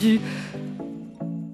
du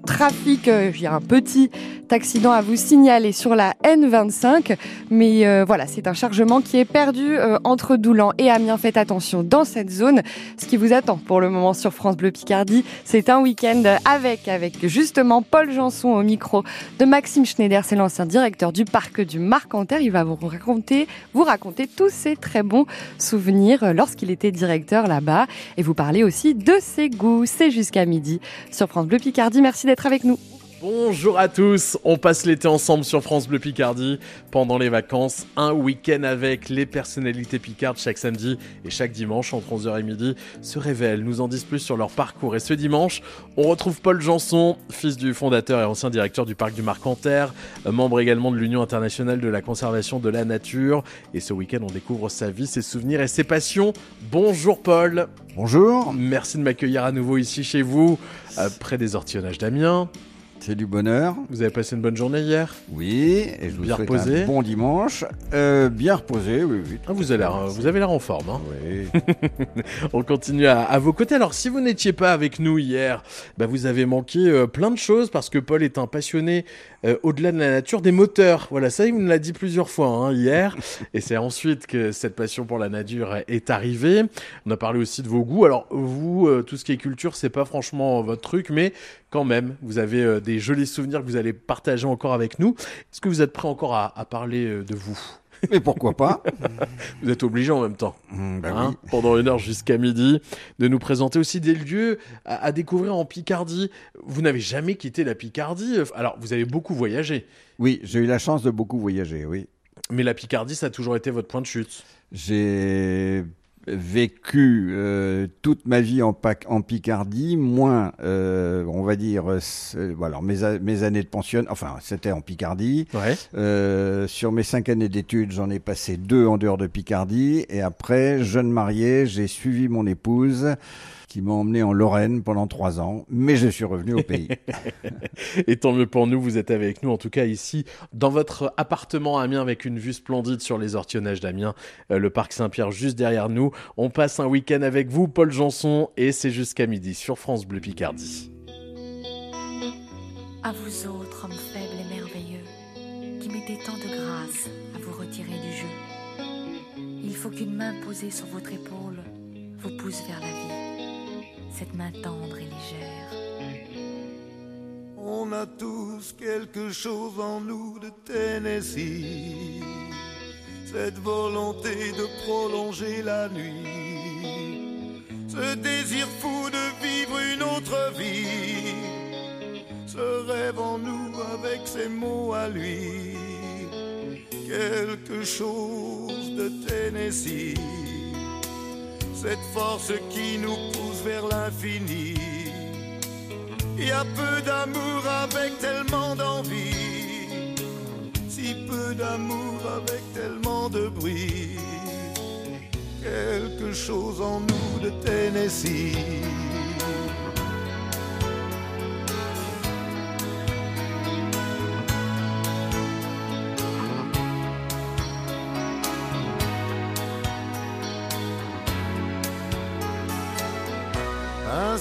trafic. Euh, il y a un petit accident à vous signaler sur la N25. Mais euh, voilà, c'est un chargement qui est perdu euh, entre Doulan et Amiens. Faites attention dans cette zone. Ce qui vous attend pour le moment sur France Bleu Picardie, c'est un week-end avec, avec justement Paul Janson au micro de Maxime Schneider. C'est l'ancien directeur du parc du Marcanterre. Il va vous raconter, vous raconter tous ses très bons souvenirs lorsqu'il était directeur là-bas. Et vous parler aussi de ses goûts. C'est jusqu'à midi sur France Bleu Picardie. Merci d'être avec nous. Bonjour à tous, on passe l'été ensemble sur France Bleu Picardie. Pendant les vacances, un week-end avec les personnalités picardes chaque samedi et chaque dimanche entre 11h et midi. Se révèlent, nous en disent plus sur leur parcours. Et ce dimanche on retrouve Paul Janson, fils du fondateur et ancien directeur du parc du Marcanterre, membre également de l'Union internationale de la conservation de la nature. Et ce week-end on découvre sa vie, ses souvenirs et ses passions. Bonjour Paul. Bonjour. Merci de m'accueillir à nouveau ici chez vous, euh, près des ortillonnages d'Amiens. C'est du bonheur. Vous avez passé une bonne journée hier Oui, et je vous bien souhaite reposé. un bon dimanche. Euh, bien reposé, oui, oui. Ah, vous, avez l'air, vous avez l'air en forme. Hein oui. On continue à, vos côtés. Alors, si vous n'étiez pas avec nous hier, bah, vous avez manqué euh, plein de choses parce que Paul est un passionné euh, au-delà de la nature des moteurs. Voilà, ça, il nous l'a dit plusieurs fois hein, hier. et c'est ensuite que cette passion pour la nature est arrivée. On a parlé aussi de vos goûts. Alors, vous, tout ce qui est culture, c'est pas franchement votre truc, mais quand même, vous avez euh, des jolis souvenirs que vous allez partager encore avec nous. Est-ce que vous êtes prêt encore à, parler euh, de vous? Mais pourquoi pas? Vous êtes obligé en même temps, mmh, bah hein, pendant une heure jusqu'à midi, de nous présenter aussi des lieux à, découvrir en Picardie. Vous n'avez jamais quitté la Picardie. Alors, vous avez beaucoup voyagé. Oui, j'ai eu la chance de beaucoup voyager, oui. Mais la Picardie, ça a toujours été votre point de chute. J'ai vécu euh, toute ma vie en, en Picardie, moins, euh, on va dire, euh, voilà, mes, mes, années de pension, enfin, c'était en Picardie. Ouais. sur mes cinq années d'études, j'en ai passé deux en dehors de Picardie. Et après, jeune marié, j'ai suivi mon épouse qui m'a emmené en Lorraine pendant trois ans, mais je suis revenu au pays. et tant mieux pour nous, vous êtes avec nous, en tout cas ici, dans votre appartement à Amiens, avec une vue splendide sur les ortillonnages d'Amiens, euh, le parc Saint-Pierre juste derrière nous. On passe un week-end avec vous, Paul Janson, et c'est jusqu'à midi sur France Bleu Picardie. À vous autres, hommes faibles et merveilleux, qui mettez tant de grâce à vous retirer du jeu. Il faut qu'une main posée sur votre épaule vous pousse vers la vie cette main tendre et légère. On a tous quelque chose en nous de Tennessee, cette volonté de prolonger la nuit, ce désir fou de vivre une autre vie, ce rêve en nous avec ses mots à lui, quelque chose de Tennessee cette force qui nous pousse vers l'infini. Il y a peu d'amour avec tellement d'envie, si peu d'amour avec tellement de bruit. Quelque chose en nous de Tennessee.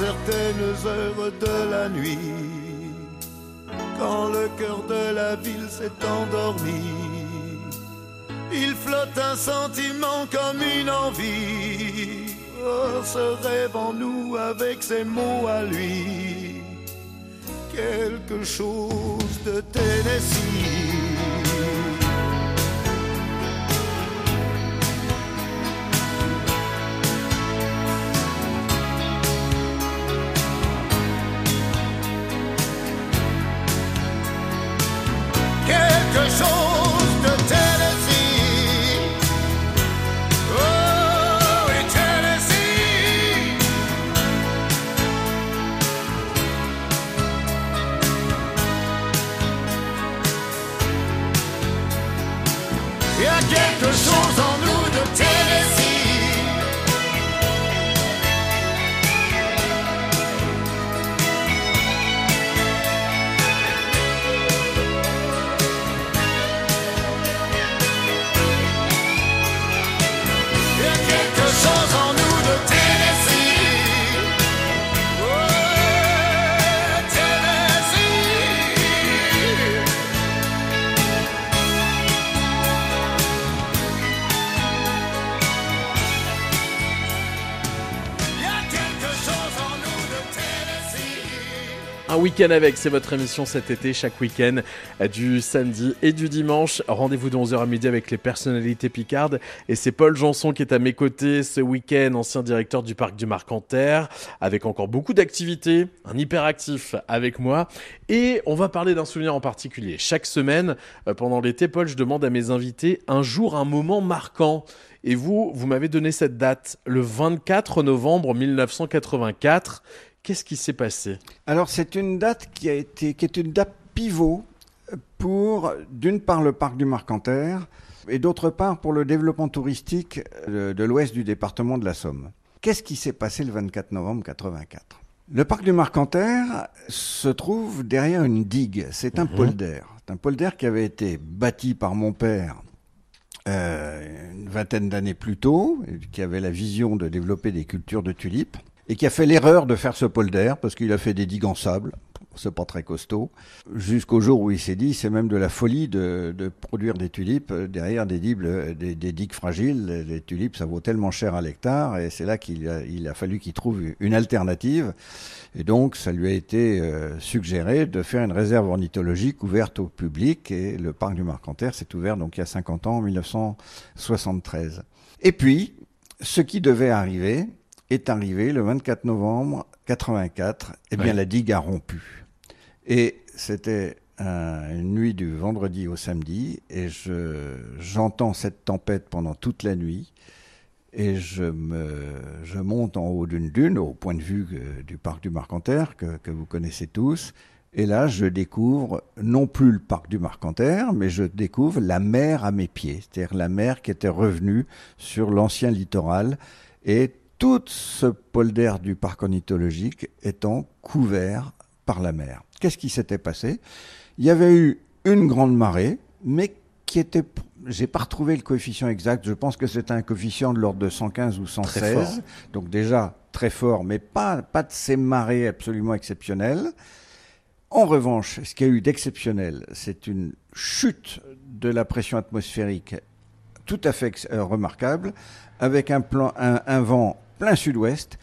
Certaines heures de la nuit, quand le cœur de la ville s'est endormi. Il flotte un sentiment comme une envie. Oh, ce rêve en nous avec ses mots à lui. Quelque chose de Tennessee. Week-end avec, c'est votre émission cet été, chaque week-end, euh, du samedi et du dimanche. Rendez-vous de 11h à midi avec les personnalités picardes. Et c'est Paul Janson qui est à mes côtés ce week-end, ancien directeur du parc du Marcanterre, avec encore beaucoup d'activités, un hyperactif avec moi. Et on va parler d'un souvenir en particulier. Chaque semaine, euh, pendant l'été, Paul, je demande à mes invités un jour, un moment marquant. Et vous, vous m'avez donné cette date, le 24 novembre 1984. Qu'est-ce qui s'est passé? Alors c'est une date qui a été, qui est une date pivot pour d'une part le parc du Marcanterre et d'autre part pour le développement touristique de, de l'ouest du département de la Somme. Qu'est-ce qui s'est passé le 24 novembre 84 Le parc du Marcanterre se trouve derrière une digue. C'est un polder. C'est un polder qui avait été bâti par mon père euh, une vingtaine d'années plus tôt, qui avait la vision de développer des cultures de tulipes, et qui a fait l'erreur de faire ce polder, parce qu'il a fait des digues en sable, c'est pas très costaud, jusqu'au jour où il s'est dit, c'est même de la folie de, de produire des tulipes derrière des digues, des, des digues fragiles. Les, les tulipes, ça vaut tellement cher à l'hectare, et c'est là qu'il a, il a fallu qu'il trouve une alternative. Et donc, ça lui a été euh, suggéré de faire une réserve ornithologique ouverte au public, et le parc du Marcanterre s'est ouvert donc il y a 50 ans, en 1973. Et puis, ce qui devait arriver est arrivé le 24 novembre 84. Eh bien, Ouais. la digue a rompu. Et c'était euh, une nuit du vendredi au samedi, et je j'entends cette tempête pendant toute la nuit. Et je, me, je monte en haut d'une dune, au point de vue euh, du parc du Marcanterre, que, que vous connaissez tous. Et là, je découvre non plus le parc du Marcanterre, mais je découvre la mer à mes pieds, c'est-à-dire la mer qui était revenue sur l'ancien littoral, et tout ce polder du parc ornithologique étant couvert par la mer. Qu'est-ce qui s'était passé? Il y avait eu une grande marée, mais qui était, j'ai pas retrouvé le coefficient exact. Je pense que c'était un coefficient de l'ordre de 115 ou Très 116. fort. Donc déjà très fort, mais pas, pas de ces marées absolument exceptionnelles. En revanche, ce qu'il y a eu d'exceptionnel, c'est une chute de la pression atmosphérique tout à fait euh, remarquable, avec un, plan, un, un vent plein sud-ouest.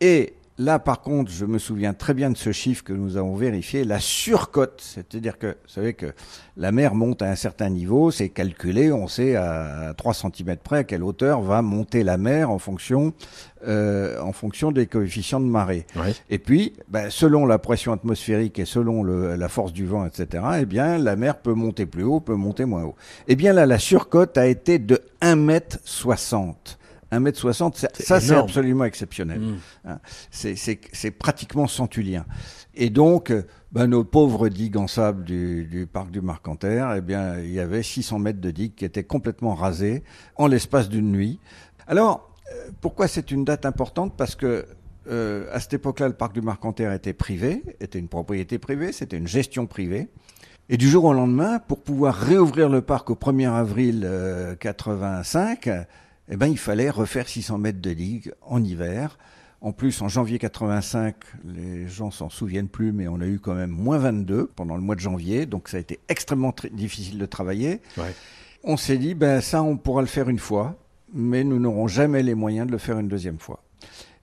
Et là, par contre, je me souviens très bien de ce chiffre que nous avons vérifié, la surcote. C'est-à-dire que, vous savez que la mer monte à un certain niveau, c'est calculé, on sait à 3 cm près à quelle hauteur va monter la mer en fonction, euh, en fonction des coefficients de marée. Et puis, ben, selon la pression atmosphérique et selon le- la force du vent, etc., eh bien, la mer peut monter plus haut, peut monter moins haut. Eh bien, là, la surcote a été de 1m60. 1m60, ça, C'est ça, c'est énorme. absolument exceptionnel. Mm. Hein. C'est- pratiquement centulien. Et donc, euh, ben, nos pauvres digues en sable du, du parc du Marcanterre, eh bien, il y avait 600 mètres de digues qui étaient complètement rasées en l'espace d'une nuit. Alors, euh, pourquoi c'est une date importante? Parce que euh, à cette époque-là, le parc du Marcanterre était privé, était une propriété privée, c'était une gestion privée. Et du jour au lendemain, pour pouvoir réouvrir le parc au 1er avril euh, 85, eh ben, il fallait refaire 600 mètres de digue en hiver. En plus, en janvier 85, les gens s'en souviennent plus, mais on a eu quand même moins 22 pendant le mois de janvier, donc ça a été extrêmement difficile de travailler. Ouais. On s'est dit, ben ça, on pourra le faire une fois, mais nous n'aurons jamais les moyens de le faire une deuxième fois.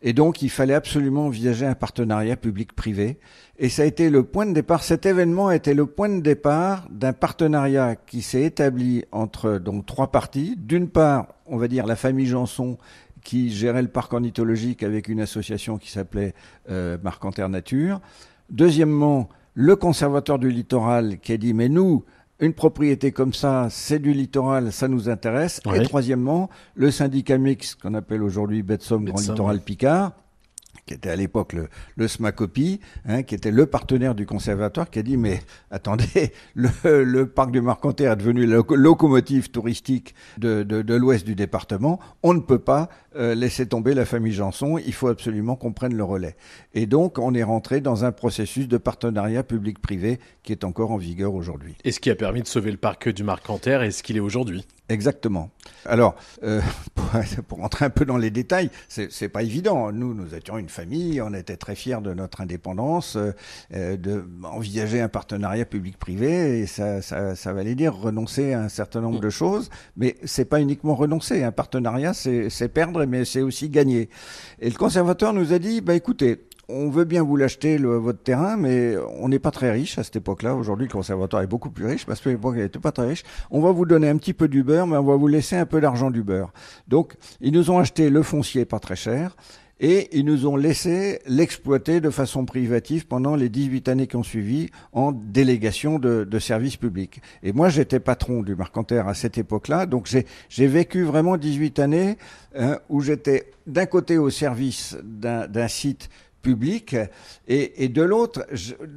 Et donc, il fallait absolument envisager un partenariat public-privé. Et ça a été le point de départ. Cet événement a été le point de départ d'un partenariat qui s'est établi entre donc trois parties. D'une part, on va dire la famille Janson qui gérait le parc ornithologique avec une association qui s'appelait euh, Nature. Deuxièmement, le conservateur du littoral qui a dit mais nous, une propriété comme ça, c'est du littoral, ça nous intéresse. Ouais. Et troisièmement, le syndicat mix qu'on appelle aujourd'hui Betsom Grand Littoral. Picard, qui était à l'époque le, le SMACOPI, hein, qui était le partenaire du conservatoire, qui a dit mais attendez, le, le parc du Marcanterre est devenu la loco- locomotive touristique de, de, de l'ouest du département, on ne peut pas euh, laisser tomber la famille Janson, il faut absolument qu'on prenne le relais. Et donc on est rentré dans un processus de partenariat public-privé qui est encore en vigueur aujourd'hui. Et ce qui a permis de sauver le parc du Marcanterre et ce qu'il est aujourd'hui. Exactement. Alors, euh, pour, pour rentrer un peu dans les détails, c'est pas évident. Nous, nous étions une famille, on était très fiers de notre indépendance, euh, euh, de envisager un partenariat public-privé, et ça, ça, ça valait dire renoncer à un certain nombre de choses. Mais c'est pas uniquement renoncer. Un partenariat, c'est perdre, mais c'est aussi gagner. Et le conservateur nous a dit, bah écoutez, on veut bien vous l'acheter, votre terrain, mais on n'est pas très riche à cette époque-là. Aujourd'hui, le conservatoire est beaucoup plus riche, parce qu'à l'époque, il n'était pas très riche. On va vous donner un petit peu du beurre, mais on va vous laisser un peu d'argent du beurre. Donc, ils nous ont acheté le foncier pas très cher, et ils nous ont laissé l'exploiter de façon privative pendant les 18 années qui ont suivi en délégation de, de services publics. Et moi, j'étais patron du Marcanterre à cette époque-là, donc j'ai vécu vraiment 18 années hein, où j'étais d'un côté au service d'un site public et, et de l'autre,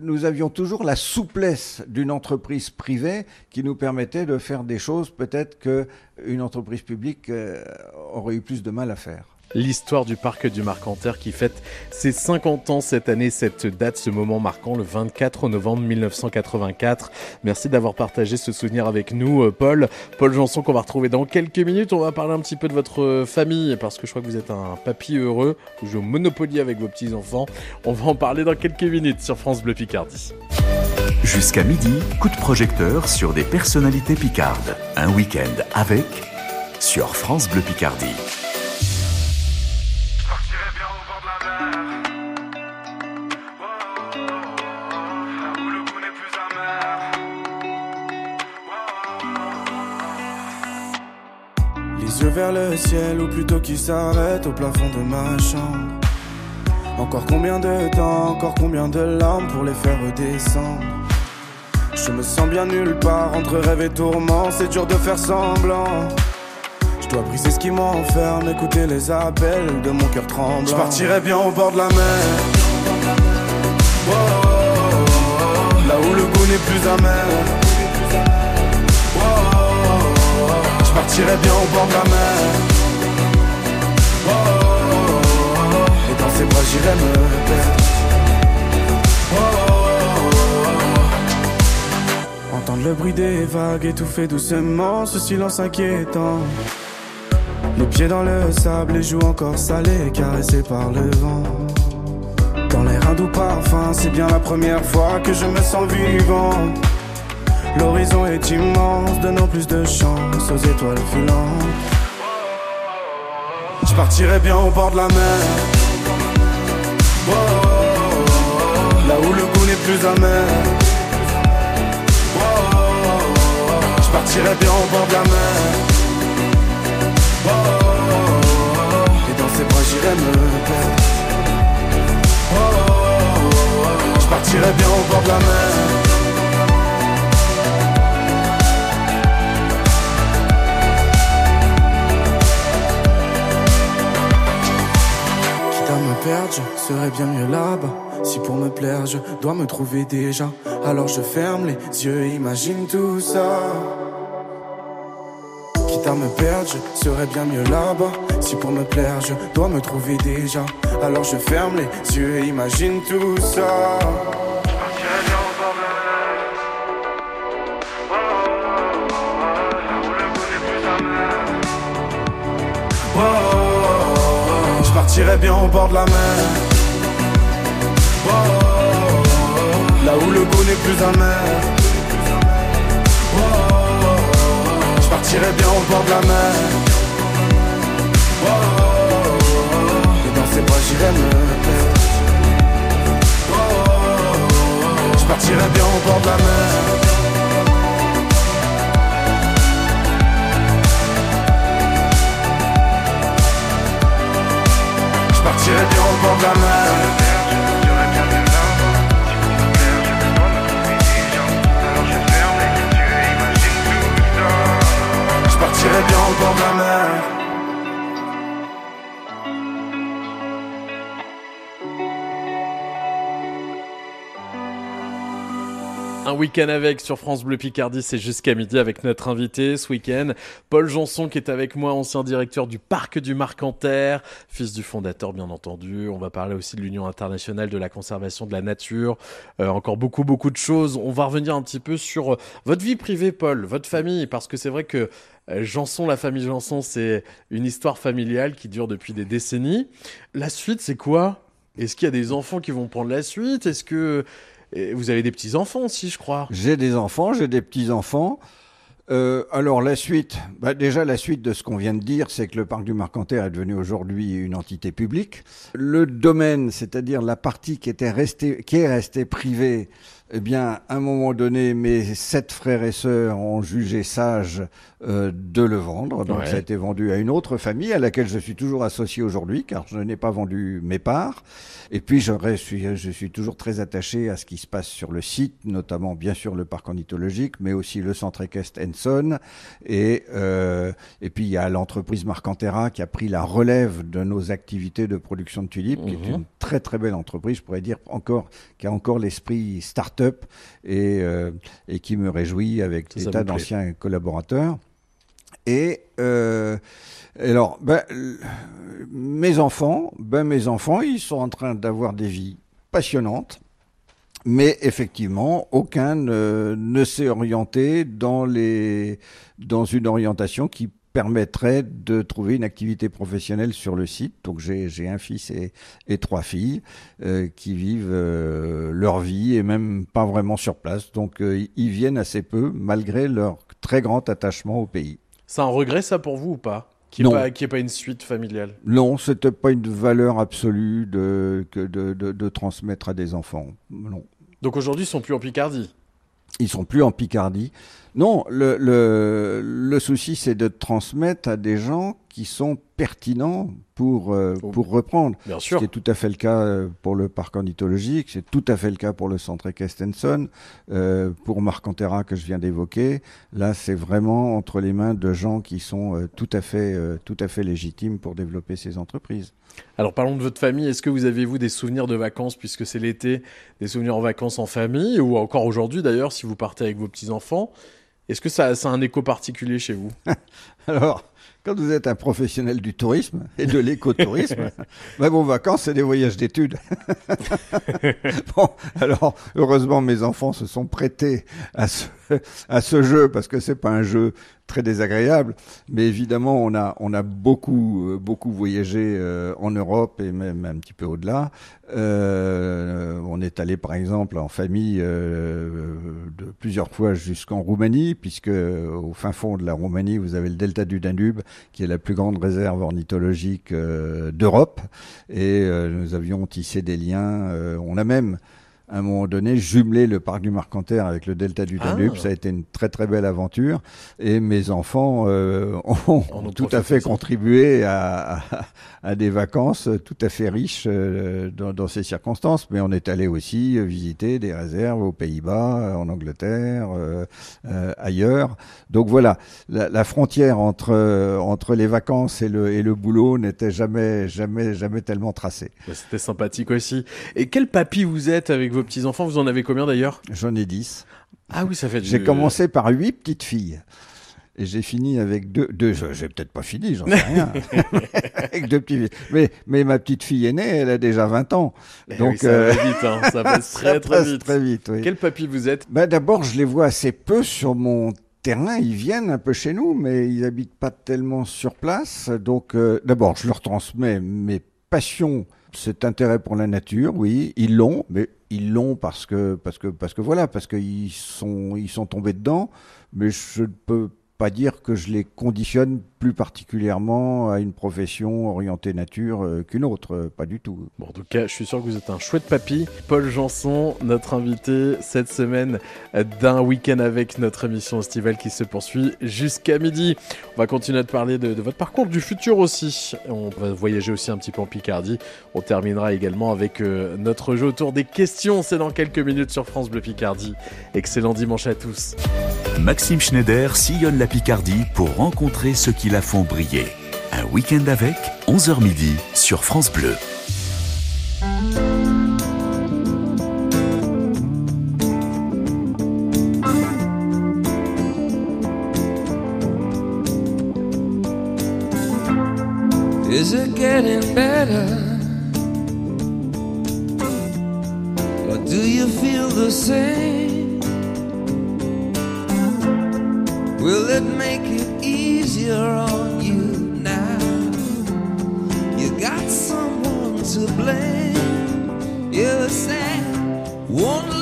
nous avions toujours la souplesse d'une entreprise privée qui nous permettait de faire des choses peut-être que une entreprise publique euh, aurait eu plus de mal à faire. L'histoire du parc du Marcanterre qui fête ses 50 ans cette année, cette date, ce moment marquant, le 24 novembre 1984. Merci d'avoir partagé ce souvenir avec nous, euh, Paul. Paul Janson qu'on va retrouver dans quelques minutes. On va parler un petit peu de votre euh, famille parce que je crois que vous êtes un papy heureux. Vous jouez au Monopoly avec vos petits-enfants. On va en parler dans quelques minutes sur France Bleu Picardie. Jusqu'à midi, coup de projecteur sur des personnalités picardes. Un week-end avec sur France Bleu Picardie. Vers le ciel ou plutôt qui s'arrête au plafond de ma chambre. Encore combien de temps, encore combien de larmes pour les faire redescendre. Je me sens bien nulle part entre rêve et tourment, c'est dur de faire semblant. Je dois briser ce qui m'enferme, écouter les appels de mon cœur tremblant. Je partirai bien au bord de la mer. Oh, oh, oh, là où le goût n'est plus amer. Oh, je partirai bien au bord de la mer. Oh, et dans ses bras j'irai me perdre. Entendre le bruit des vagues étouffer doucement ce silence inquiétant. Les pieds dans le sable, les joues encore salées, caressées par le vent. Dans l'air un doux parfum, c'est bien la première fois que je me sens vivant. L'horizon est immense, donnant plus de chance aux étoiles filantes. Je partirai bien au bord de la mer. Là où le goût n'est plus amer. Je partirai bien au bord de la mer. Et dans ses bras j'irai me perdre. Je partirai bien au bord de la mer. Perdre, je serais bien mieux là-bas. Si pour me plaire, je dois me trouver déjà. Alors je ferme les yeux et imagine tout ça. Quitte à me perdre, je serais bien mieux là-bas. Si pour me plaire, je dois me trouver déjà. Alors je ferme les yeux et imagine tout ça. Partirais bien au bord de la mer. Là où le goût n'est plus amer. Je partirais bien au bord de la mer. Et dans ces bras j'irais me perdre. Je partirais bien au bord de la mer. Je partirais bien au bord de la mer. Je partirais bien au bord de la mer. Un week-end avec sur France Bleu Picardie, c'est jusqu'à midi avec notre invité ce week-end, Paul Janson qui est avec moi, ancien directeur du parc du Marcanterre, fils du fondateur bien entendu. On va parler aussi de l'Union internationale de la conservation de la nature, Euh, encore beaucoup beaucoup de choses. On va revenir un petit peu sur euh, votre vie privée, Paul, votre famille, parce que c'est vrai que euh, Janson, la famille Janson, c'est une histoire familiale qui dure depuis des décennies. La suite, c'est quoi? Est-ce qu'il y a des enfants qui vont prendre la suite? Est-ce que et vous avez des petits enfants aussi, je crois. J'ai des enfants, j'ai des petits-enfants. Euh, alors la suite, bah, déjà la suite de ce qu'on vient de dire, c'est que le parc du Marcanterre est devenu aujourd'hui une entité publique. Le domaine, c'est-à-dire la partie qui était restée, qui est restée privée, eh bien, à un moment donné, mes sept frères et sœurs ont jugé sage euh, de le vendre. Donc Ouais. ça a été vendu à une autre famille à laquelle je suis toujours associé aujourd'hui, car je n'ai pas vendu mes parts. Et puis je suis, je suis toujours très attaché à ce qui se passe sur le site, notamment bien sûr le parc ornithologique, mais aussi le centre équestre Enson. Et, euh, et puis il y a l'entreprise Marcanterra qui a pris la relève de nos activités de production de tulipes, qui est Mhm. une très très belle entreprise, je pourrais dire encore, qui a encore l'esprit start-up et, euh, et qui me réjouit avec des tas d'anciens collaborateurs. Et euh, alors, ben, mes enfants, ben, mes enfants, ils sont en train d'avoir des vies passionnantes. Mais effectivement, aucun ne, ne s'est orienté dans, les, dans une orientation qui permettrait de trouver une activité professionnelle sur le site. Donc j'ai un fils et, et trois filles euh, qui vivent euh, leur vie et même pas vraiment sur place. Donc euh, ils viennent assez peu malgré leur très grand attachement au pays. C'est un regret ça pour vous ou pas? Qu'il n'y Non. ait, pas- pas une suite familiale? Non, c'était pas une valeur absolue de, que de, de, de transmettre à des enfants. Non. Donc aujourd'hui, ils sont plus en Picardie? Ils sont plus en Picardie. Non, le, le, le souci, c'est de transmettre à des gens qui sont pertinents pour, euh, Oh. pour reprendre. Bien sûr. qui est tout à fait le cas euh, pour le parc ornithologique, c'est tout à fait le cas pour le centre Ekestenson, euh, pour Marcantera que je viens d'évoquer. Là, c'est vraiment entre les mains de gens qui sont euh, tout à fait, tout à fait légitimes pour développer ces entreprises. Alors parlons de votre famille. Est-ce que vous avez vous des souvenirs de vacances puisque c'est l'été, des souvenirs en vacances en famille ou encore aujourd'hui d'ailleurs si vous partez avec vos petits enfants Est-ce que ça, ça a un écho particulier chez vous? Alors, quand vous êtes un professionnel du tourisme et de l'écotourisme, ben vos vacances, c'est des voyages d'études. bon, alors, heureusement, mes enfants se sont prêtés à ce, à ce jeu parce que c'est pas un jeu très désagréable, mais évidemment, on a, on a beaucoup, euh, beaucoup voyagé euh, en Europe et même un petit peu au-delà. Euh, on est allé, par exemple, en famille euh, de plusieurs fois jusqu'en Roumanie, puisque au fin fond de la Roumanie, vous avez le delta du Danube, qui est la plus grande réserve ornithologique euh, d'Europe, et euh, nous avions tissé des liens. euh, on a même à un moment donné, jumelé le parc du Marcanterre avec le delta du Ah. Danube. Ça a été une très très belle aventure. Et mes enfants euh, ont, tout à fait contribué à, à, à des vacances tout à fait riches euh, dans, dans ces circonstances. Mais on est allé aussi visiter des réserves aux Pays-Bas, euh, en Angleterre, euh, euh, ailleurs. Donc voilà, la, la frontière entre, euh, entre les vacances et le, et le boulot n'était jamais, jamais, jamais tellement tracée. Bah, C'était sympathique aussi. Et quel papy vous êtes avec vos petits enfants Vous en avez combien d'ailleurs? J'en ai dix. Ah oui, ça fait. du- J'ai commencé par huit petites filles. Et j'ai fini avec deux. deux j'ai peut-être pas fini, j'en sais rien. avec deux petites filles. Mais, mais ma petite fille aînée, elle a déjà 20 ans. Eh Donc, oui, ça euh, va vite, hein. ça passe ça très très passe vite. très vite, oui. Quel papy vous êtes? Ben, D'abord, je les vois assez peu sur mon terrain. Ils viennent un peu chez nous, mais ils habitent pas tellement sur place. Donc, euh, d'abord, je leur transmets mes passion, cet intérêt pour la nature, oui, ils l'ont, mais ils l'ont parce que, parce que, parce que voilà, parce qu'ils sont, ils sont tombés dedans, mais je ne peux pas dire que je les conditionne plus particulièrement à une profession orientée nature euh, qu'une autre, euh, pas du tout. Bon, en tout cas, je suis sûr que vous êtes un chouette papy. Paul Janson, notre invité cette semaine d'un week-end avec notre émission estivale qui se poursuit jusqu'à midi. On va continuer de parler de, de votre parcours du futur aussi. On va voyager aussi un petit peu en Picardie. On terminera également avec euh, notre jeu autour des questions. C'est dans quelques minutes sur France Bleu Picardie. Excellent dimanche à tous. Maxime Schneider sillonne la Picardie pour rencontrer ceux qui la font briller. Un week-end avec, 11h midi, sur France Bleu. Is it getting better? Or do you feel the same? Will it make it easier on you now? You got someone to blame. You said one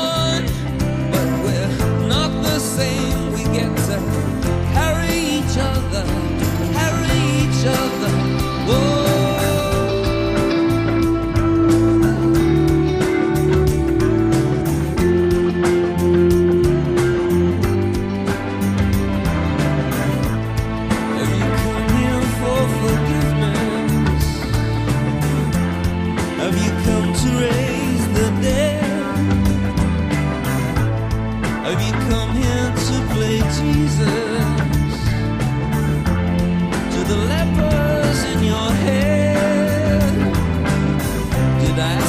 Have you come to raise the dead? Have you come here to play Jesus? To the lepers in your head? Did I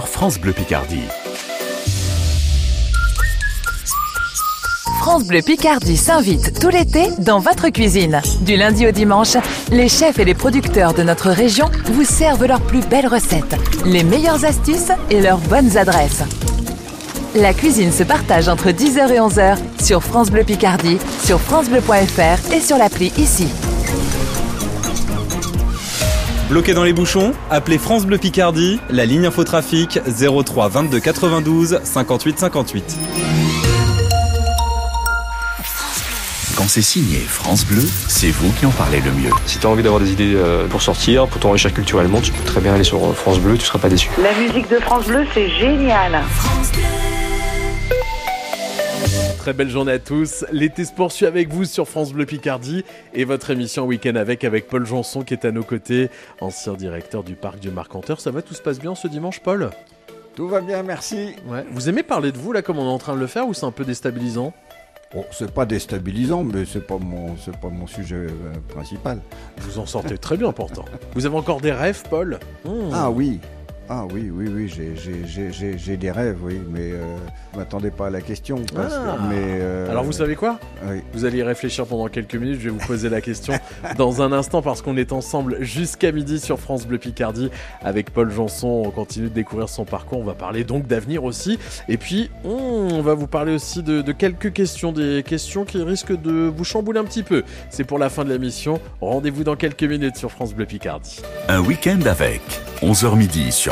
France Bleu Picardie. France Bleu Picardie s'invite tout l'été dans votre cuisine. Du lundi au dimanche, les chefs et les producteurs de notre région vous servent leurs plus belles recettes, les meilleures astuces et leurs bonnes adresses. La cuisine se partage entre 10h et 11h sur France Bleu Picardie, sur francebleu.fr et sur l'appli ici. Bloqué dans les bouchons Appelez France Bleu Picardie, la ligne infotrafic 03 22 92 58 58. Quand c'est signé France Bleu, c'est vous qui en parlez le mieux. Si tu as envie d'avoir des idées euh, pour sortir, pour t'enrichir culturellement, tu peux très bien aller sur euh, France Bleu, tu seras pas déçu. La musique de France Bleu, c'est génial. Très belle journée à tous. L'été se poursuit avec vous sur France Bleu Picardie et votre émission Week-end avec avec Paul Janson qui est à nos côtés, ancien directeur du parc du Marcanteur. Ça va, tout se passe bien ce dimanche, Paul? Tout va bien, merci. Ouais. Vous aimez parler de vous là comme on est en train de le faire ou c'est un peu déstabilisant? Bon, c'est pas déstabilisant, mais c'est pas mon, c'est pas mon sujet euh, principal. Vous en sortez très bien pourtant. Vous avez encore des rêves, Paul? Ah oui, ah oui, oui, oui, j'ai, j'ai, j'ai, j'ai, j'ai des rêves, oui, mais euh, je m'attendais pas à la question. parce que- Ah. mais, euh, Alors vous savez quoi? Oui. Vous allez y réfléchir pendant quelques minutes, je vais vous poser la question dans un instant parce qu'on est ensemble jusqu'à midi sur France Bleu Picardie avec Paul Janson. On continue de découvrir son parcours, on va parler donc d'avenir aussi. Et puis on va vous parler aussi de, de quelques questions, des questions qui risquent de vous chambouler un petit peu. C'est pour la fin de l'émission. Rendez-vous dans quelques minutes sur France Bleu Picardie. Un week-end avec 11h midi sur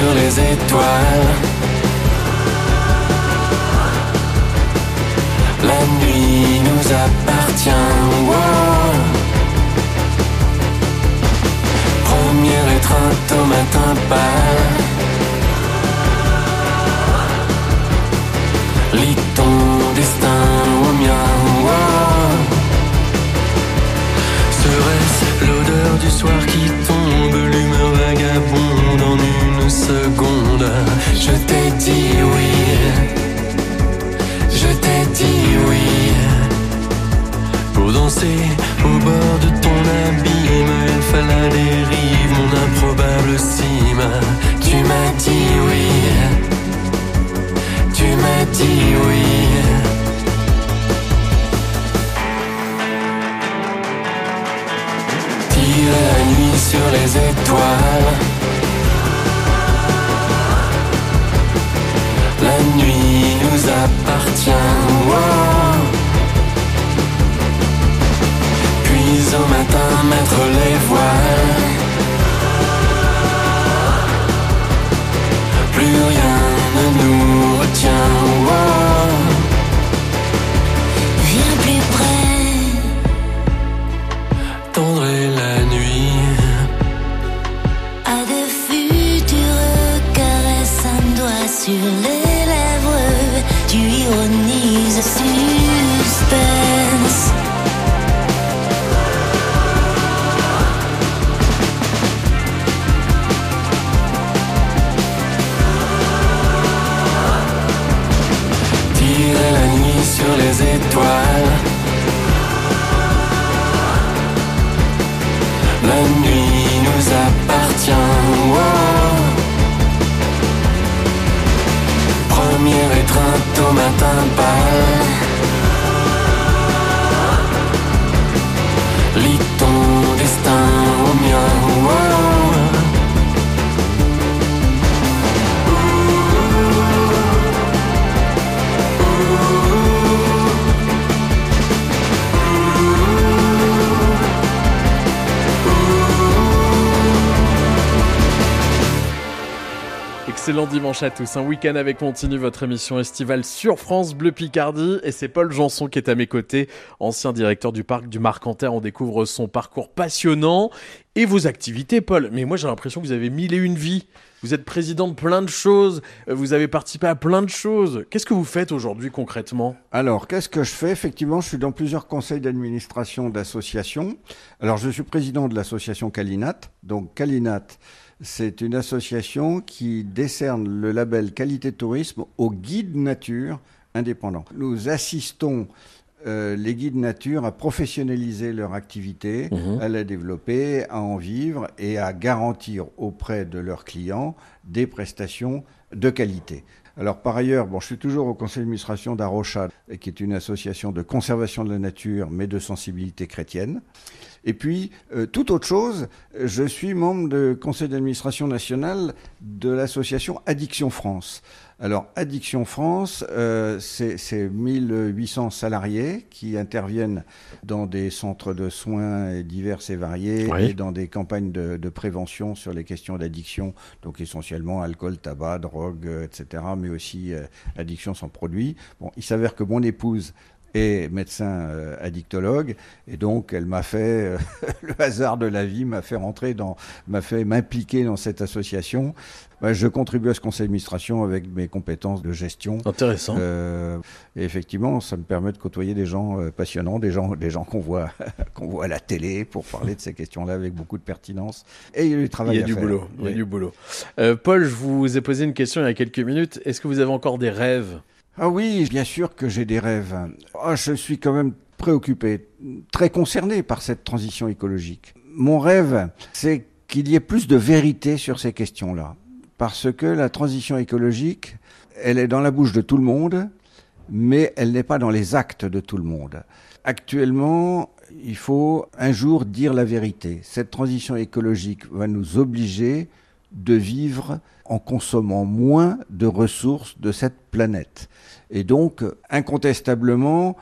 sur les étoiles. La nuit nous appartient. wow. Première étreinte au matin pâle. tan tan pal Excellent dimanche à tous. Un week-end avec continue votre émission estivale sur France Bleu Picardie. Et c'est Paul Janson qui est à mes côtés, ancien directeur du parc du Marcanterre. On découvre son parcours passionnant et vos activités, Paul. Mais moi, j'ai l'impression que vous avez mille et une vies. Vous êtes président de plein de choses. euh, Vous avez participé à plein de choses. Qu'est-ce que vous faites aujourd'hui concrètement? Alors, qu'est-ce que je fais? Effectivement, je suis dans plusieurs conseils d'administration d'associations. Alors, je suis président de l'association Calinat. Donc, Calinat, c'est une association qui décerne le label qualité tourisme aux guides nature indépendants. Nous assistons euh, les guides nature à professionnaliser leur activité, à la développer, à en vivre et à garantir auprès de leurs clients des prestations de qualité. Alors par ailleurs, bon, je suis toujours au conseil d'administration d'Arocha, qui est une association de conservation de la nature, mais de sensibilité chrétienne. Et puis, euh, toute autre chose, je suis membre du conseil d'administration national de l'association Addiction France. Alors, Addiction France, euh, c'est c'est 1800 salariés qui interviennent dans des centres de soins divers et variés Oui. et dans des campagnes de, de prévention sur les questions d'addiction, donc essentiellement alcool, tabac, drogue, euh, etc., mais aussi euh, addiction sans produit. Bon, il s'avère que mon épouse est médecin euh, addictologue et donc elle m'a fait euh, le hasard de la vie m'a fait rentrer dans m'a fait m'impliquer dans cette association je contribue à ce conseil d'administration avec mes compétences de gestion Intéressant. Euh, et effectivement ça me permet de côtoyer des gens passionnants des gens des gens qu'on voit qu'on voit à la télé pour parler de ces questions là avec beaucoup de pertinence et il y a du travail Il y a à du faire. boulot. Il y a Oui. du boulot. Euh, Paul, je vous ai posé une question il y a quelques minutes. Est-ce que vous avez encore des rêves? Ah oui, bien sûr que j'ai des rêves. Ah, je suis quand même préoccupé, très concerné par cette transition écologique. Mon rêve, c'est qu'il y ait plus de vérité sur ces questions-là. Parce que la transition écologique, elle est dans la bouche de tout le monde, mais elle n'est pas dans les actes de tout le monde. Actuellement, il faut un jour dire la vérité. Cette transition écologique va nous obliger de vivre en consommant moins de ressources de cette planète. Et donc, incontestablement,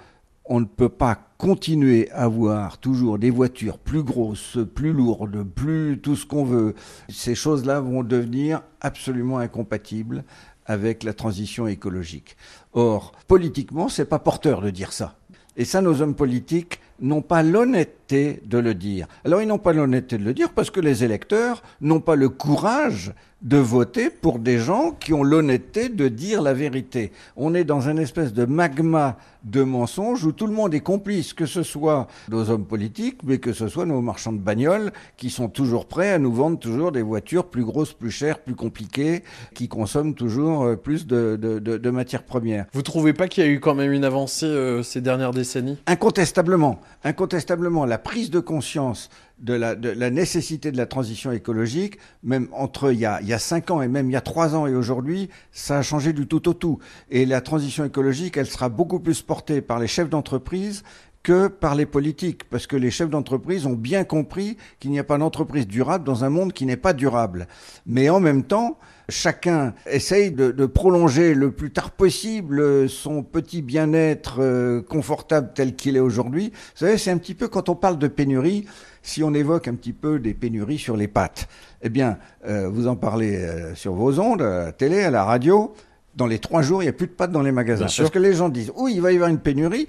on ne peut pas continuer à avoir toujours des voitures plus grosses, plus lourdes, plus tout ce qu'on veut. Ces choses-là vont devenir absolument incompatibles avec la transition écologique. Or, politiquement, c'est pas porteur de dire ça. Et ça, nos hommes politiques n'ont pas l'honnêteté de le dire. Alors, ils n'ont pas l'honnêteté de le dire parce que les électeurs n'ont pas le courage de voter pour des gens qui ont l'honnêteté de dire la vérité. On est dans une espèce de magma de mensonges où tout le monde est complice, que ce soit nos hommes politiques, mais que ce soit nos marchands de bagnoles qui sont toujours prêts à nous vendre toujours des voitures plus grosses, plus chères, plus compliquées, qui consomment toujours euh, plus de, de, de, de matières premières. Vous trouvez pas qu'il y a eu quand même une avancée euh, ces dernières décennies? Incontestablement, incontestablement, la prise de conscience de la, nécessité de la transition écologique, même entre il y, a, il y a cinq ans et même il y a trois ans et aujourd'hui, ça a changé du tout au tout. Et la transition écologique, elle sera beaucoup plus portée par les chefs d'entreprise que par les politiques, parce que les chefs d'entreprise ont bien compris qu'il n'y a pas d'entreprise durable dans un monde qui n'est pas durable. Mais en même temps, chacun essaye de, de prolonger le plus tard possible son petit bien-être euh, confortable tel qu'il est aujourd'hui. Vous savez, c'est un petit peu quand on parle de pénurie, si on évoque un petit peu des pénuries sur les pâtes. Eh bien, euh, vous en parlez euh, sur vos ondes, à la télé, à la radio. Dans les trois jours, il n'y a plus de pâtes dans les magasins. Bien sûr. Parce que les gens disent, oui, il va y avoir une pénurie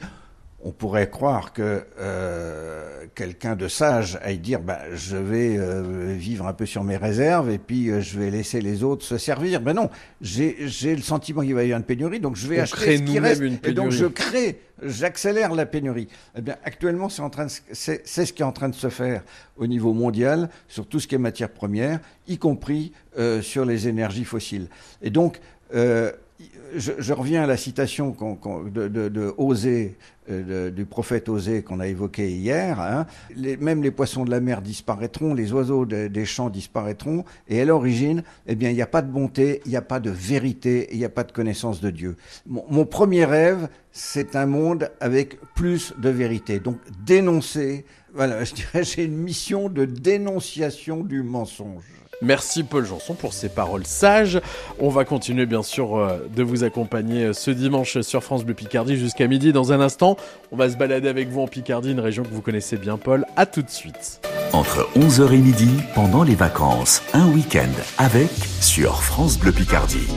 on pourrait croire que euh, quelqu'un de sage aille dire bah, je vais euh, vivre un peu sur mes réserves et puis euh, je vais laisser les autres se servir. Ben non, j'ai j'ai le sentiment qu'il va y avoir une pénurie, donc je vais On acheter ce qui reste. une Et donc je crée, j'accélère la pénurie. Eh bien, actuellement, c'est en train de, se- c'est c'est ce qui est en train de se faire au niveau mondial sur tout ce qui est matière première, y compris sur les énergies fossiles. Et donc je, je reviens à la citation de, de, euh, de- du prophète Osée qu'on a évoqué hier. hein. Les- même les poissons de la mer disparaîtront, les oiseaux de- des champs disparaîtront, et à l'origine, eh bien, il n'y a pas de bonté, il n'y a pas de vérité, il n'y a pas de connaissance de Dieu. Mon, mon premier rêve, c'est un monde avec plus de vérité. Donc dénoncer. Voilà, je dirais, j'ai une mission de dénonciation du mensonge. Merci Paul Janson pour ces paroles sages. On va continuer bien sûr euh, de vous accompagner euh, ce dimanche sur France Bleu Picardie jusqu'à midi. Dans un instant, on va se balader avec vous en Picardie, une région que vous connaissez bien Paul. À tout de suite. Entre 11h et midi, pendant les vacances, un week-end avec sur France Bleu Picardie.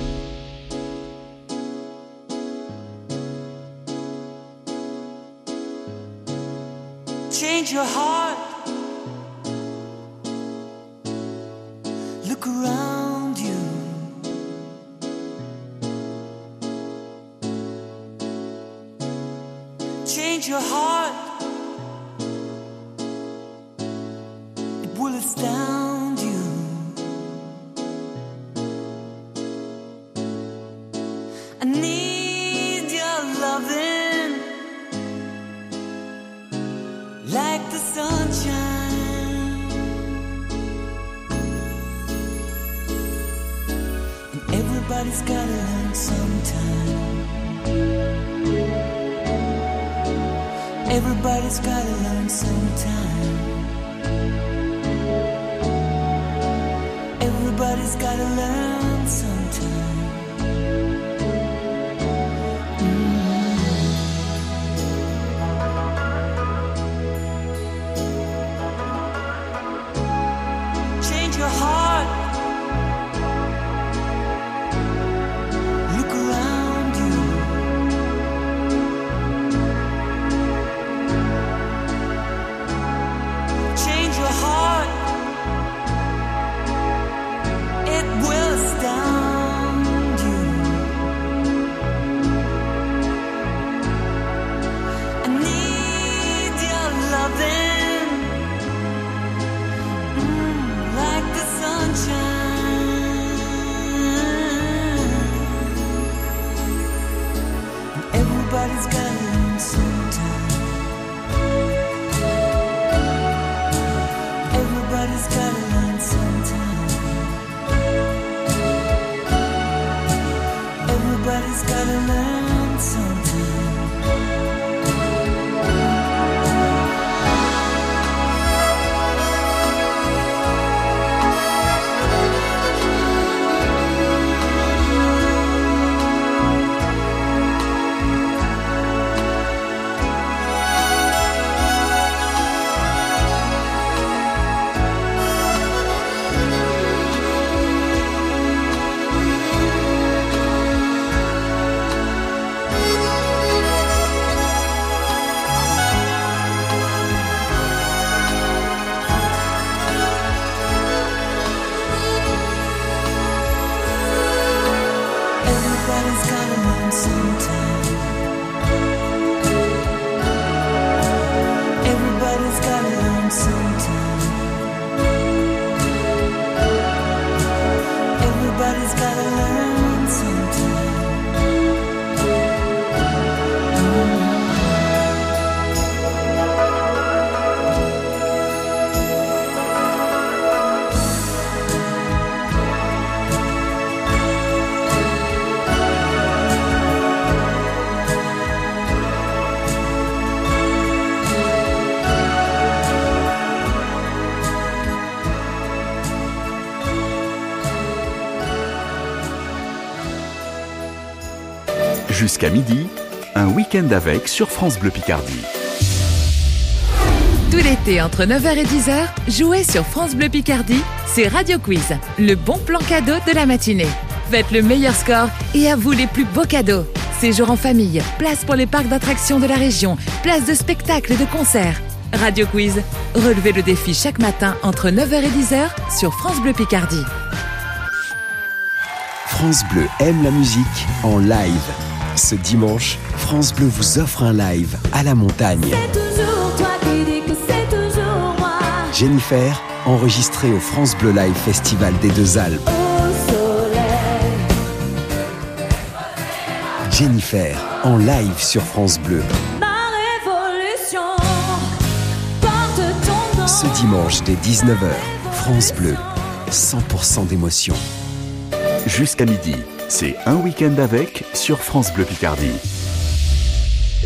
Jusqu'à midi, un week-end avec sur France Bleu Picardie. Tout l'été, entre 9h et 10h, jouez sur France Bleu Picardie, c'est Radio Quiz, le bon plan cadeau de la matinée. Faites le meilleur score et à vous les plus beaux cadeaux. Séjour en famille, place pour les parcs d'attractions de la région, place de spectacles et de concerts. Radio Quiz, relevez le défi chaque matin entre 9h et 10h sur France Bleu Picardie. France Bleu aime la musique en live. Ce dimanche, France Bleu vous offre un live à la montagne. toujours toi qui dis que c'est toujours moi. Jennifer, enregistrée au France Bleu Live Festival des Deux Alpes. Au soleil. Jennifer, en live sur France Bleu. Ma révolution porte ton nom. Ce dimanche dès 19h, France Bleu, 100% d'émotion. Jusqu'à midi, c'est un week-end avec sur France Bleu Picardie.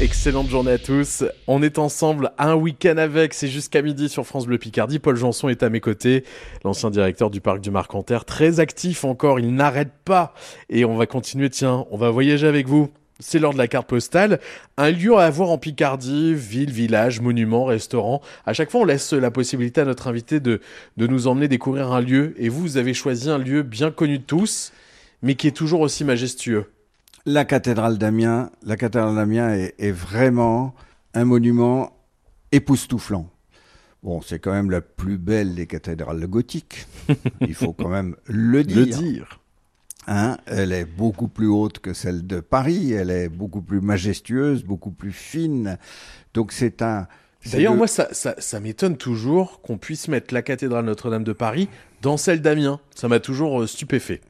Excellente journée à tous. On est ensemble un week-end avec, c'est jusqu'à midi sur France Bleu Picardie. Paul Janson est à mes côtés, l'ancien directeur du parc du Marcanterre, très actif encore, il n'arrête pas. Et on va continuer, tiens, on va voyager avec vous. C'est l'heure de la carte postale. Un lieu à voir en Picardie, ville, village, monument, restaurant. À chaque fois, on laisse la possibilité à notre invité de, de nous emmener découvrir un lieu. Et vous, vous avez choisi un lieu bien connu de tous, mais qui est toujours aussi majestueux. La cathédrale d'Amiens, la cathédrale d'Amiens est, est vraiment un monument époustouflant. Bon, c'est quand même la plus belle des cathédrales gothiques. Il faut quand même le dire. Le dire. Hein, elle est beaucoup plus haute que celle de Paris, elle est beaucoup plus majestueuse, beaucoup plus fine. Donc c'est un. D'ailleurs, le- moi, ça, ça, ça m'étonne toujours qu'on puisse mettre la cathédrale Notre-Dame de Paris dans celle d'Amiens. Ça m'a toujours euh, stupéfait.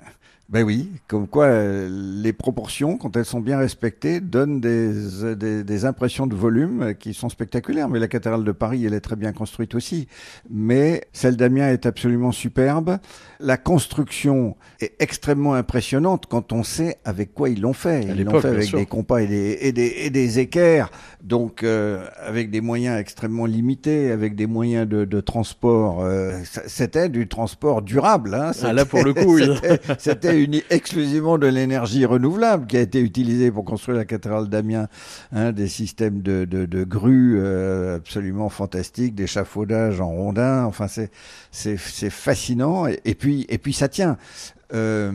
Ben oui, comme quoi euh, les proportions, quand elles sont bien respectées, donnent des, euh, des, des impressions de volume euh, qui sont spectaculaires. Mais la cathédrale de Paris, elle est très bien construite aussi. Mais celle d'Amiens est absolument superbe. La construction est extrêmement impressionnante quand on sait avec quoi ils l'ont fait. Ils l'ont fait avec des compas et des, et des, et des équerres, donc euh, avec des moyens extrêmement limités, avec des moyens de, de transport. euh, C'était du transport durable. Hein. Ah, là, pour le coup, c'était- Uni- exclusivement de l'énergie renouvelable qui a été utilisée pour construire la cathédrale d'Amiens. Hein, des systèmes de, de, grues euh, absolument fantastiques, d'échafaudage en rondins. Enfin, c'est fascinant. Et, puis et puis ça tient. Euh,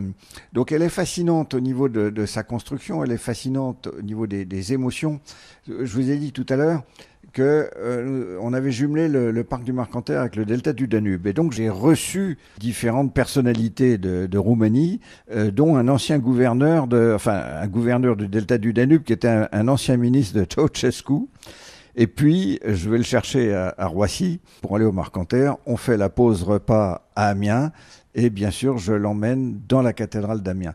donc elle est fascinante au niveau de, sa construction, elle est fascinante au niveau des émotions. Je vous ai dit tout à l'heure que euh, on avait jumelé le, parc du Marcanterre avec le delta du Danube. Et donc j'ai reçu différentes personnalités de, Roumanie, euh, dont un ancien gouverneur de, enfin un gouverneur du delta du Danube qui était un, ancien ministre de Ceausescu. Et puis, je vais le chercher à, à Roissy pour aller au Marcanterre. On fait la pause repas à Amiens. Et bien sûr, je l'emmène dans la cathédrale d'Amiens.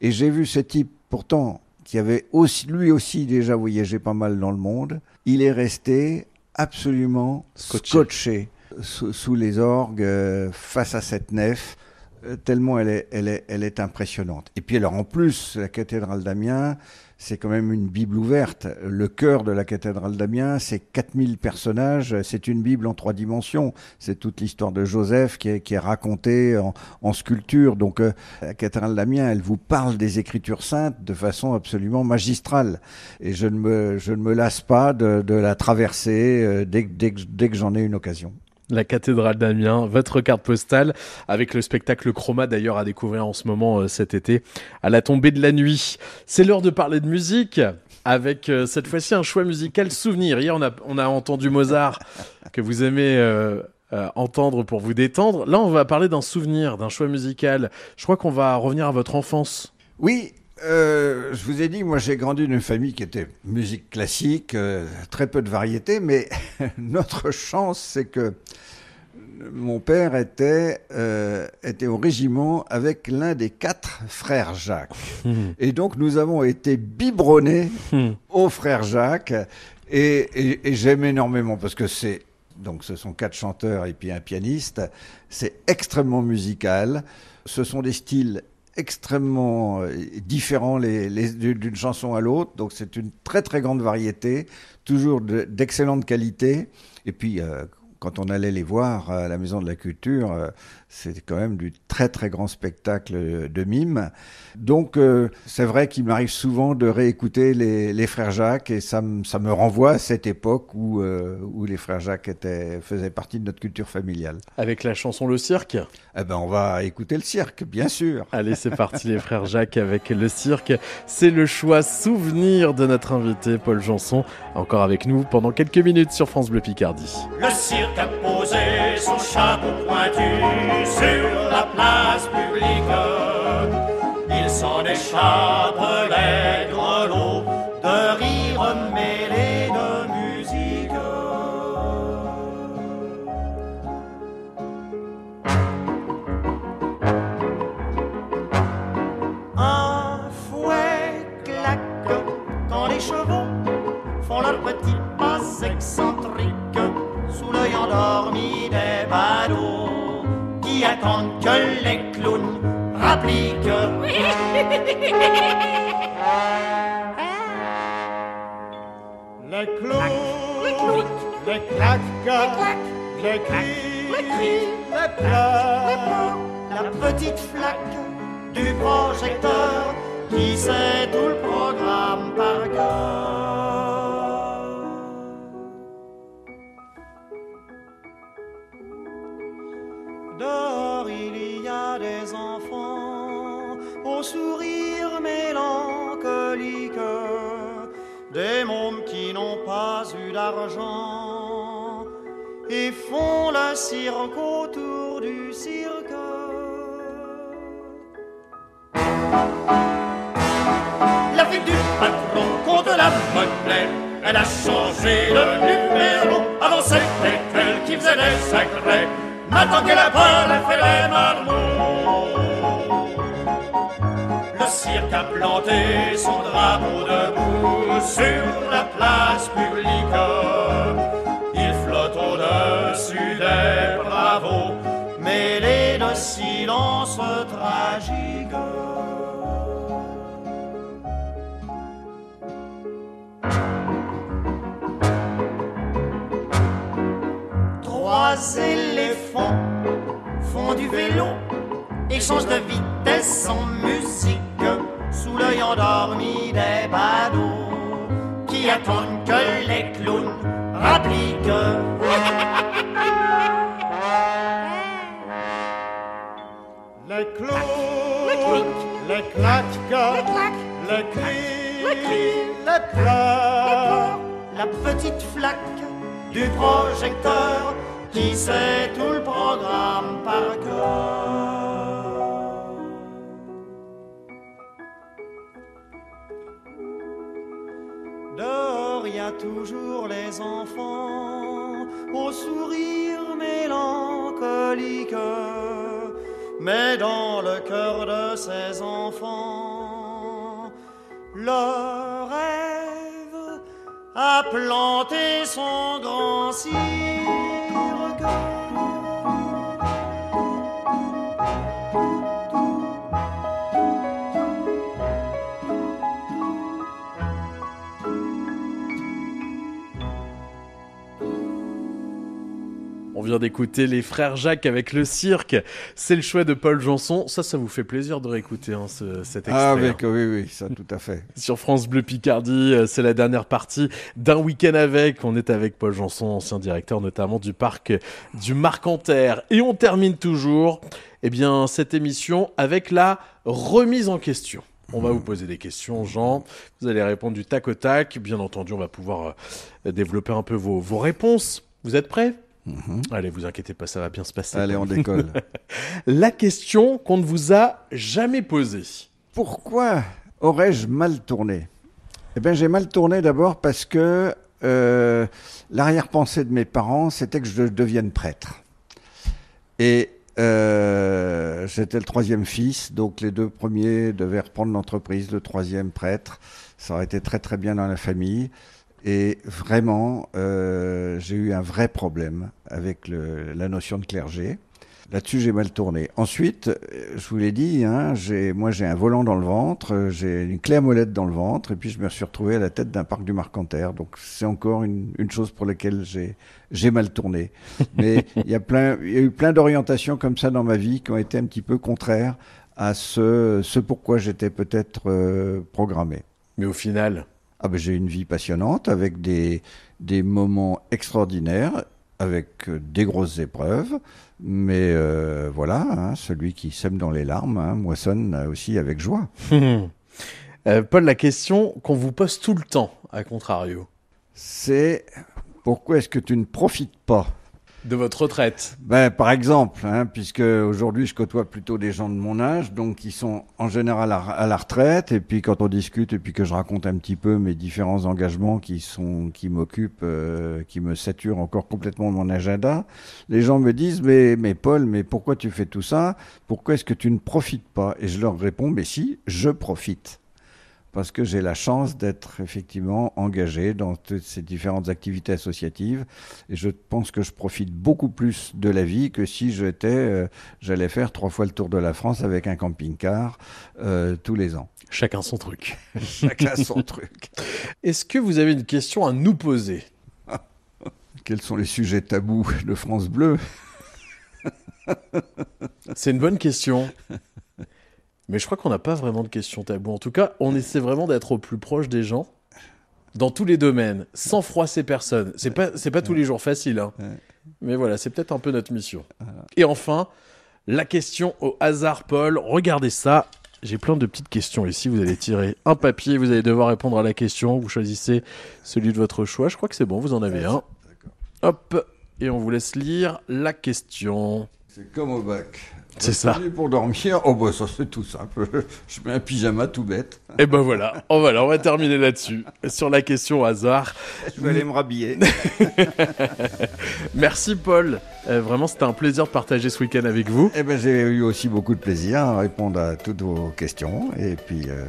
Et j'ai vu ce type, pourtant, qui avait aussi, lui aussi déjà voyagé pas mal dans le monde. Il est resté absolument scotché, sous, sous les orgues, euh, face à cette nef, euh, tellement elle est, elle, est, elle est impressionnante. Et puis alors en plus, la cathédrale d'Amiens, c'est quand même une Bible ouverte. Le cœur de la cathédrale d'Amiens, c'est 4000 personnages. C'est une Bible en trois dimensions. C'est toute l'histoire de Joseph qui est, qui est racontée en, en sculpture. Donc euh, la cathédrale d'Amiens, elle vous parle des Écritures saintes de façon absolument magistrale. Et je ne me, je ne me lasse pas de, de la traverser euh, dès, dès dès que j'en ai une occasion. La cathédrale d'Amiens, votre carte postale, avec le spectacle Chroma d'ailleurs à découvrir en ce moment euh, cet été, à la tombée de la nuit. C'est l'heure de parler de musique, avec euh, cette fois-ci un choix musical souvenir. Hier, on a, on a entendu Mozart, que vous aimez euh, entendre pour vous détendre. Là, on va parler d'un souvenir, d'un choix musical. Je crois qu'on va revenir à votre enfance. Oui, euh, je vous ai dit, moi j'ai grandi dans une famille qui était musique classique, euh, très peu de variété, mais notre chance c'est que mon père était, euh, était au régiment avec l'un des quatre frères Jacques. Et donc nous avons été biberonnés au frère Jacques et, et- et j'aime énormément parce que c'est donc ce sont quatre chanteurs et puis un pianiste. C'est extrêmement musical. Ce sont des styles extrêmement euh, différents d'une chanson à l'autre. Donc c'est une très très grande variété, toujours de- d'excellente qualité. Et puis euh, quand on allait les voir à la Maison de la Culture, euh, c'était quand même du très très grand spectacle de mime. Donc euh, c'est vrai qu'il m'arrive souvent de réécouter les, les frères Jacques et ça, me- ça me renvoie à cette époque où, euh, où les frères Jacques étaient, faisaient partie de notre culture familiale. Avec la chanson Le Cirque? Eh ben on va écouter le cirque, bien sûr. Allez, c'est parti les frères Jacques avec le cirque. C'est le choix souvenir de notre invité Paul Janson, encore avec nous pendant quelques minutes sur France Bleu Picardie. Le cirque a posé son chapeau pointu sur la place publique. Il s'en échappe les grelots de rire mêlés de musique. Un fouet claque quand les chevaux font leur petit pas excentrique sous l'œil endormi des badauds qui attendent que les clowns rappliquent. les clous, les claques, les cris, les pleurs, la petite flaque du projecteur qui sait tout le programme par cœur. Dehors, il y a des enfants au sourire mélancolique, des mômes qui n'ont pas eu d'argent et font le cirque autour du cirque. La fille du patron compte la monnaie. Elle a changé de numéro. Avant c'était elle qui faisait les secrets. Maintenant qu'elle a peur, fait les marmots. Le cirque a planté son drapeau debout sur la place publique. Du vélo, échangent de vitesse en musique, sous l'œil endormi des badauds qui attendent que les clowns rappliquent. Les clowns, les claques, les cris, les pleurs, la petite flaque du projecteur qui sait tout le programme par cœur. Dehors, il y a toujours les enfants au sourire mélancolique. Mais dans le cœur de ces enfants, le rêve a planté son grand cirque. On vient d'écouter les frères Jacques avec le cirque. C'est le choix de Paul Janson. Ça, ça vous fait plaisir de réécouter hein, ce- cet extrait. Ah, hein. avec, oui, oui, ça, tout à fait. Sur France Bleu Picardie, euh, c'est la dernière partie d'un week-end avec. On est avec Paul Janson, ancien directeur notamment du parc du Marcanterre. Et on termine toujours eh bien, cette émission avec la remise en question. On va vous poser des questions, Jean. Vous allez répondre du tac au tac. Bien entendu, on va pouvoir euh, développer un peu vos, vos réponses. Vous êtes prêts? Allez, vous inquiétez pas, ça va bien se passer. Allez, on décolle. la question qu'on ne vous a jamais posée. Pourquoi aurais-je mal tourné? Eh bien, j'ai mal tourné d'abord parce que euh, l'arrière-pensée de mes parents, c'était que je devienne prêtre. Et euh, j'étais le troisième fils, donc les deux premiers devaient reprendre l'entreprise, le troisième prêtre. Ça aurait été très très bien dans la famille. Et vraiment, euh, j'ai eu un vrai problème avec le- la notion de clergé. Là-dessus, j'ai mal tourné. Ensuite, euh, je vous l'ai dit, hein, moi j'ai un volant dans le ventre, euh, j'ai une clé à molette dans le ventre, et puis je me suis retrouvé à la tête d'un parc du Marcanterre. Donc c'est encore une, une chose pour laquelle j'ai, j'ai mal tourné. Mais il y a plein, il y a eu plein d'orientations comme ça dans ma vie qui ont été un petit peu contraires à ce, ce pourquoi j'étais peut-être euh, programmé. Mais au final ah ben, J'ai une vie passionnante avec des, des moments extraordinaires, avec euh, des grosses épreuves. Mais euh, voilà, hein, celui qui sème dans les larmes hein, moissonne aussi avec joie. Euh, Paul, la question qu'on vous pose tout le temps, à contrario. C'est pourquoi est-ce que tu ne profites pas? De votre retraite. Ben, Par exemple, hein, puisque aujourd'hui je côtoie plutôt des gens de mon âge, donc qui sont en général à, la retraite, et puis quand on discute, et puis que je raconte un petit peu mes différents engagements qui sont qui m'occupent, euh, qui me saturent encore complètement mon agenda, les gens me disent mais, mais Paul, mais pourquoi tu fais tout ça? Pourquoi est-ce que tu ne profites pas? Et je leur réponds mais si, je profite. Parce que j'ai la chance d'être effectivement engagé dans toutes ces différentes activités associatives et je pense que je profite beaucoup plus de la vie que si j'étais, euh, j'allais faire trois fois le tour de la France avec un camping-car euh, tous les ans. Chacun son truc. Chacun son truc. Est-ce que vous avez une question à nous poser? Quels sont les sujets tabous de France Bleu? C'est une bonne question. Mais je crois qu'on n'a pas vraiment de questions tabous. En tout cas, on essaie vraiment d'être au plus proche des gens dans tous les domaines, sans froisser personne. C'est pas, c'est pas tous les jours facile, hein. Mais voilà, c'est peut-être un peu notre mission. Et enfin, la question au hasard, Paul. Regardez ça. J'ai plein de petites questions ici. Vous allez tirer un papier, vous allez devoir répondre à la question. Vous choisissez celui de votre choix. Je crois que c'est bon, vous en avez un. Hop, et on vous laisse lire la question. C'est comme au bac. C'est ça. Pour dormir, oh bah ça c'est tout simple. Je mets un pyjama tout bête. Et ben voilà, oh, voilà, on va terminer là-dessus. Sur la question au hasard. Je vais aller me rhabiller. Merci Paul. Euh, vraiment, c'était un plaisir de partager ce week-end avec vous. Eh ben, j'ai eu aussi beaucoup de plaisir à répondre à toutes vos questions. Et puis, euh,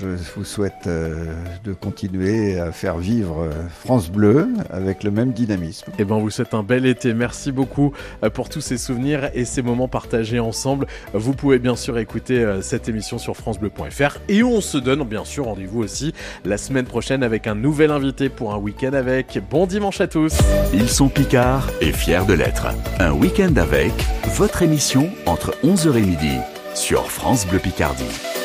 je vous souhaite euh, de continuer à faire vivre euh, France Bleu avec le même dynamisme. Et ben, on vous souhaite un bel été. Merci beaucoup euh, pour tous ces souvenirs et ces moments partagés ensemble. Vous pouvez bien sûr écouter cette émission sur FranceBleu.fr et on se donne bien sûr rendez-vous aussi la semaine prochaine avec un nouvel invité pour un week-end avec. Bon dimanche à tous. Ils sont Picards et fiers de l'être. Un week-end avec votre émission entre 11h et midi sur France Bleu Picardie.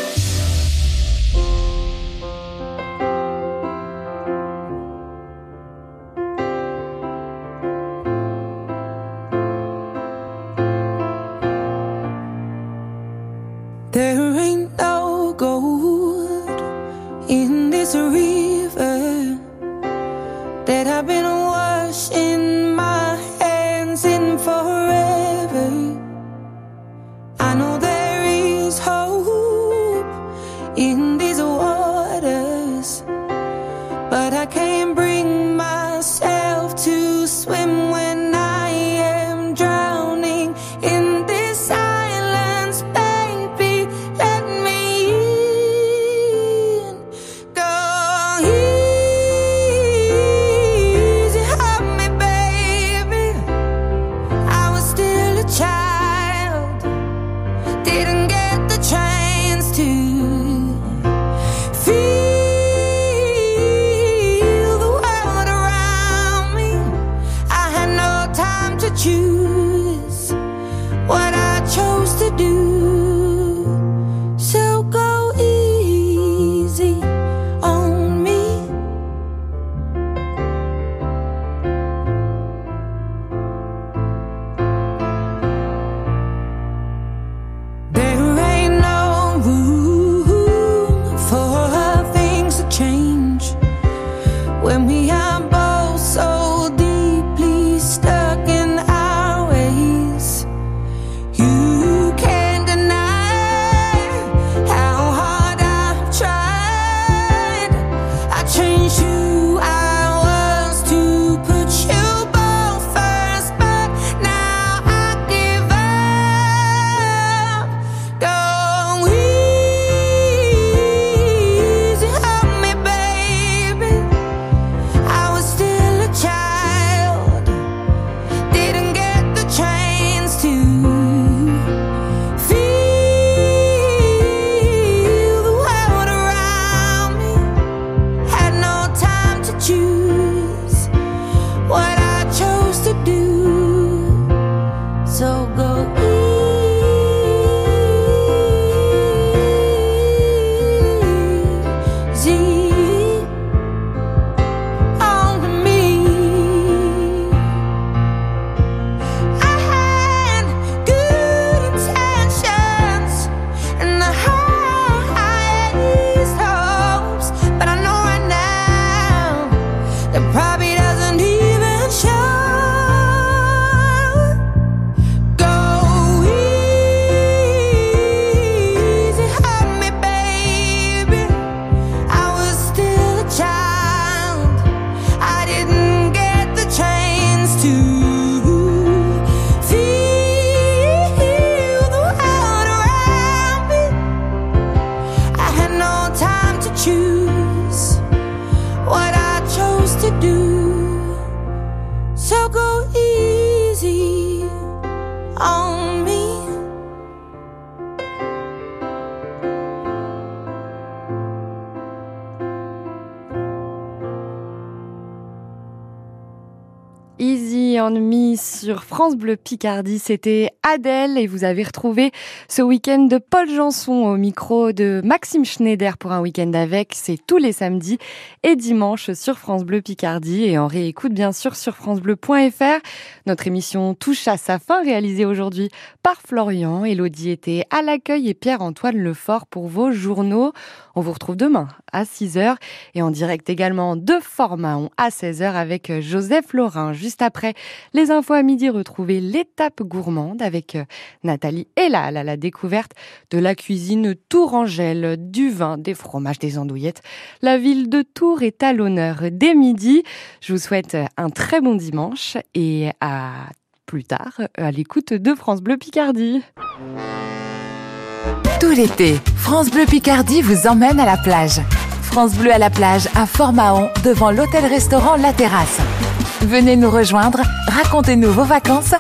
France Bleu Picardie. C'était Adèle et vous avez retrouvé ce week-end de Paul Janson au micro de Maxime Schneider pour un week-end avec. C'est tous les samedis et dimanches sur France Bleu Picardie et en réécoute bien sûr sur francebleu.fr. Notre émission touche à sa fin réalisée aujourd'hui par Florian. Elodie était à l'accueil et Pierre-Antoine Lefort pour vos journaux. On vous retrouve demain à 6h et en direct également de Formaon à 16h avec Joseph Laurin. Juste après les infos à midi, retrouvez l'étape gourmande avec euh, Nathalie Elal à la découverte de la cuisine tourangelle, du vin, des fromages, des andouillettes. La ville de Tours est à l'honneur dès midi. Je vous souhaite un très bon dimanche et à plus tard à l'écoute de France Bleu Picardie. Tout l'été, France Bleu Picardie vous emmène à la plage. France Bleu à la plage à Fort-Mahon devant l'hôtel-restaurant La Terrasse. Venez nous rejoindre, racontez-nous vos vacances